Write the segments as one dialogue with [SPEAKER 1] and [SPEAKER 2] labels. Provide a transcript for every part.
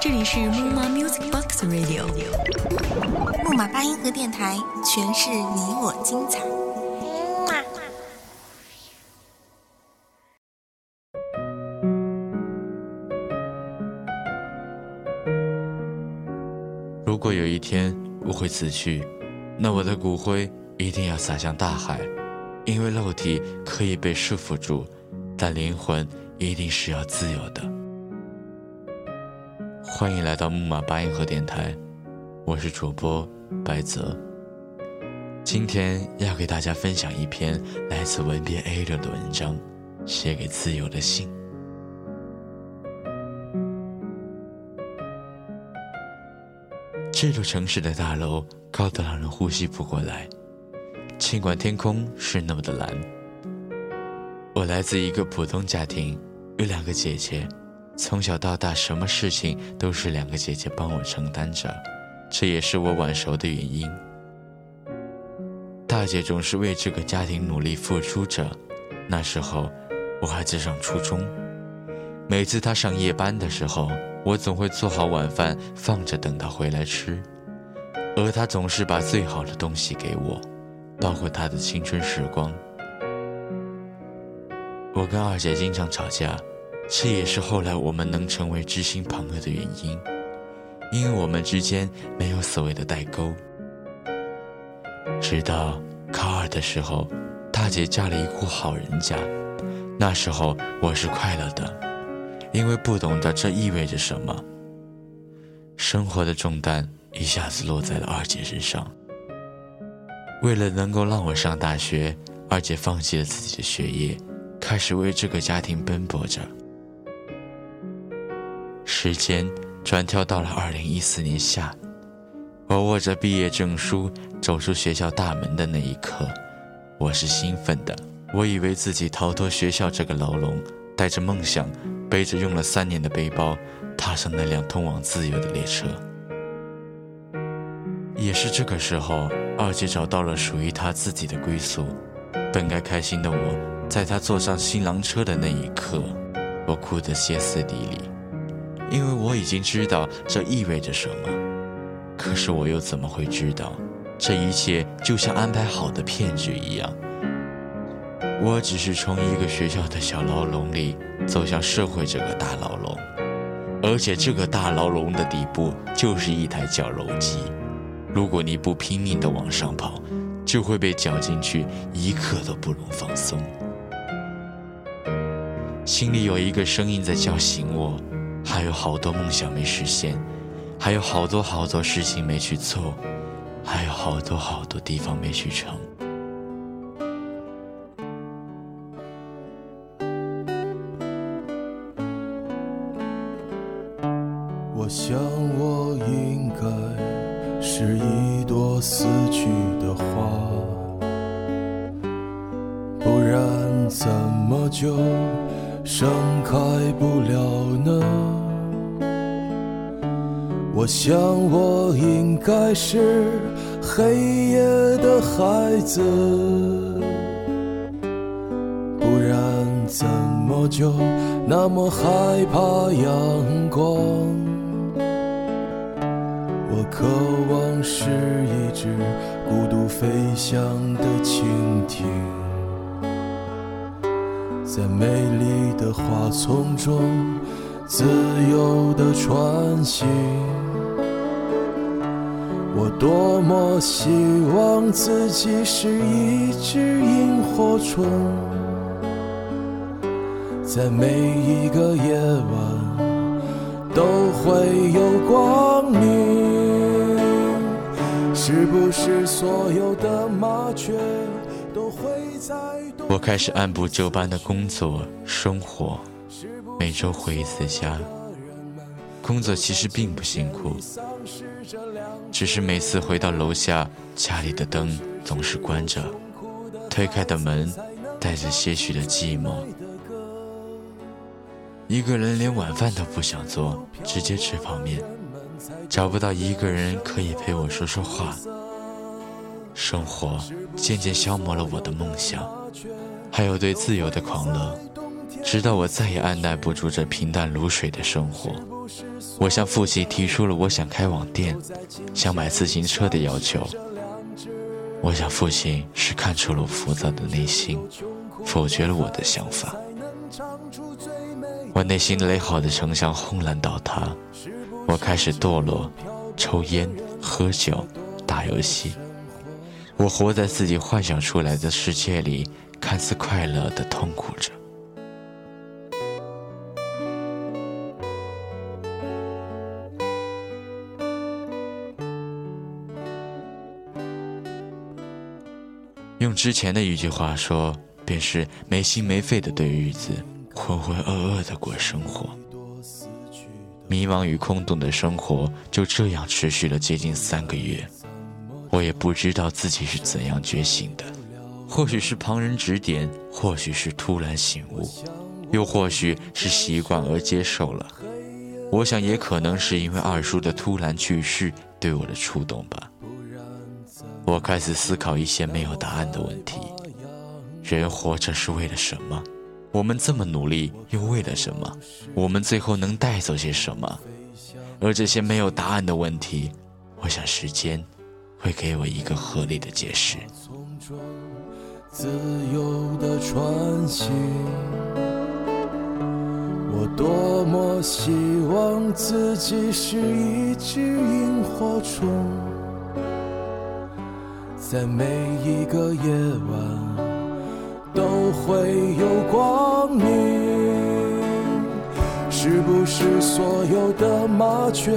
[SPEAKER 1] 这里是木马 Music Box Radio，
[SPEAKER 2] 木马八音盒电台，诠释你我精彩。
[SPEAKER 3] 如果有一天我会死去，那我的骨灰一定要撒向大海，因为肉体可以被束缚住，但灵魂一定是要自由的。欢迎来到木马八音盒电台，我是主播白泽。今天要给大家分享一篇来自文编 A 六的文章，写给自由的信。这座城市的大楼高得让人呼吸不过来，尽管天空是那么的蓝。我来自一个普通家庭，有两个姐姐，从小到大什么事情都是两个姐姐帮我承担着，这也是我晚熟的原因。大姐总是为这个家庭努力付出着，那时候我还在上初中，每次她上夜班的时候。我总会做好晚饭放着等她回来吃，而她总是把最好的东西给我，包括她的青春时光。我跟二姐经常吵架，这也是后来我们能成为知心朋友的原因，因为我们之间没有所谓的代沟。直到高二的时候，大姐嫁了一户好人家，那时候我是快乐的。因为不懂得这意味着什么，生活的重担一下子落在了二姐身上。为了能够让我上大学，二姐放弃了自己的学业，开始为这个家庭奔波着。时间转跳到了二零一四年夏，我握着毕业证书走出学校大门的那一刻，我是兴奋的。我以为自己逃脱学校这个牢笼，带着梦想。背着用了三年的背包，踏上那辆通往自由的列车。也是这个时候，二姐找到了属于她自己的归宿。本该开心的我，在她坐上新郎车的那一刻，我哭得歇斯底里，因为我已经知道这意味着什么。可是我又怎么会知道，这一切就像安排好的骗局一样？我只是从一个学校的小牢笼里走向社会这个大牢笼，而且这个大牢笼的底部就是一台绞肉机。如果你不拼命地往上跑，就会被绞进去，一刻都不容放松。心里有一个声音在叫醒我，还有好多梦想没实现，还有好多好多事情没去做，还有好多好多地方没去成。
[SPEAKER 4] 我想，我应该是一朵死去的花，不然怎么就盛开不了呢？我想，我应该是黑夜的孩子，不然怎么就那么害怕阳光？我渴望是一只孤独飞翔的蜻蜓，在美丽的花丛中自由地穿行。我多么希望自己是一只萤火虫，在每一个夜晚都会有光明。是不是所有的麻雀都会在
[SPEAKER 3] 我开始按部就班的工作生活，每周回一次家。工作其实并不辛苦，只是每次回到楼下，家里的灯总是关着，推开的门带着些许的寂寞。一个人连晚饭都不想做，直接吃泡面。找不到一个人可以陪我说说话，生活渐渐消磨了我的梦想，还有对自由的狂热。直到我再也按耐不住这平淡如水的生活，我向父亲提出了我想开网店、想买自行车的要求。我想父亲是看出了我浮躁的内心，否决了我的想法。我内心垒好的城墙轰然倒塌，我开始堕落，抽烟、喝酒、打游戏。我活在自己幻想出来的世界里，看似快乐的痛苦着。用之前的一句话说，便是没心没肺的对日子，浑浑噩噩的过生活。迷茫与空洞的生活就这样持续了接近三个月，我也不知道自己是怎样觉醒的，或许是旁人指点，或许是突然醒悟，又或许是习惯而接受了。我想，也可能是因为二叔的突然去世对我的触动吧。我开始思考一些没有答案的问题：人活着是为了什么？我们这么努力又为了什么？我们最后能带走些什么？而这些没有答案的问题，我想时间会给我一个合理的解释。
[SPEAKER 4] 自由的穿行，我多么希望自己是一只萤火虫。在每一个夜晚都会有光明，是不是所有的麻雀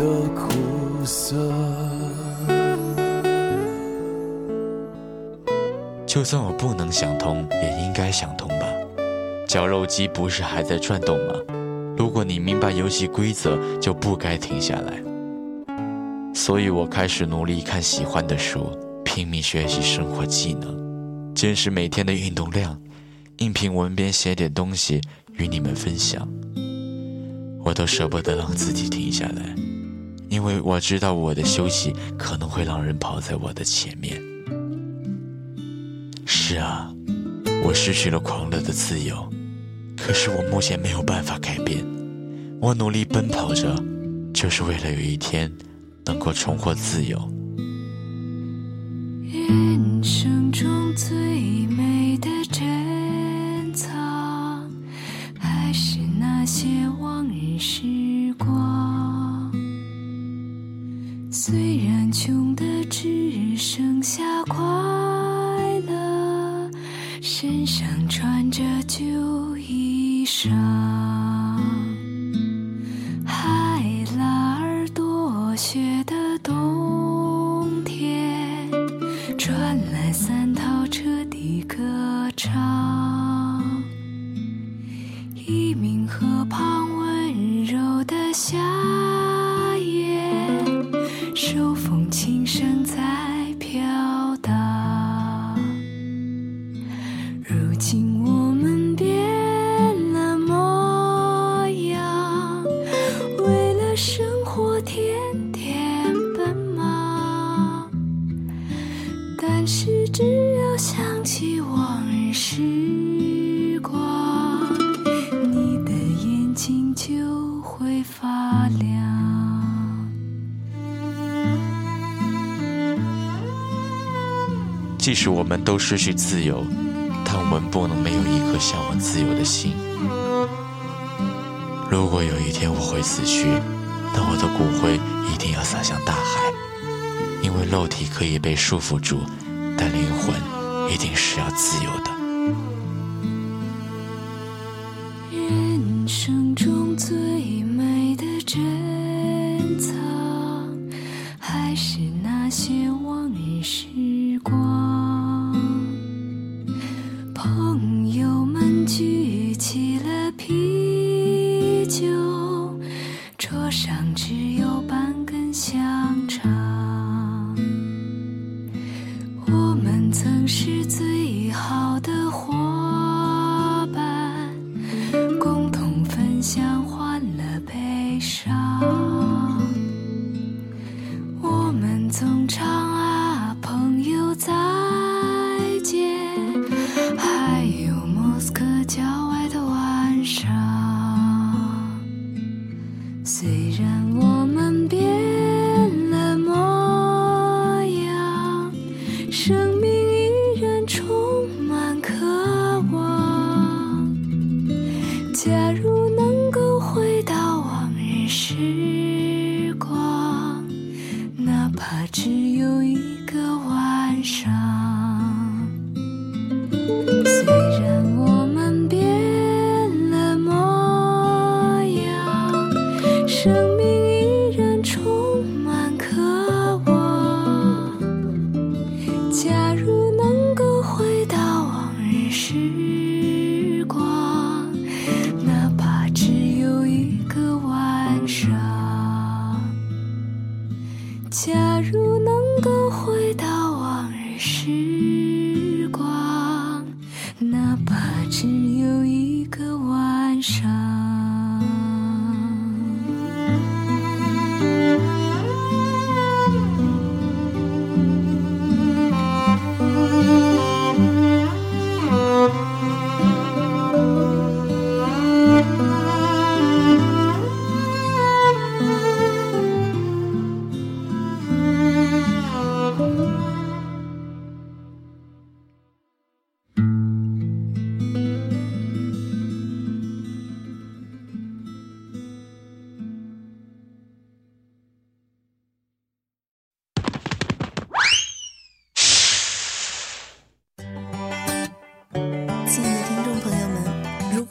[SPEAKER 4] 的苦涩？
[SPEAKER 3] 就算我不能想通，也应该想通吧。绞肉机不是还在转动吗？如果你明白游戏规则，就不该停下来。所以我开始努力看喜欢的书，拼命学习生活技能，坚持每天的运动量，应聘文编写点东西与你们分享。我都舍不得让自己停下来，因为我知道我的休息可能会让人跑在我的前面。是啊，我失去了狂热的自由。可是我目前没有办法改变，我努力奔跑着，就是为了有一天能够重获自由。
[SPEAKER 1] 今我们变了模样，为了生活天天奔忙。但是只要想起往日时光，你的眼睛就会发亮。
[SPEAKER 3] 即使我们都失去自由。但我们不能没有一颗向往自由的心。如果有一天我会死去，那我的骨灰一定要撒向大海，因为肉体可以被束缚住，但灵魂一定是要自由的。
[SPEAKER 1] 最好的伙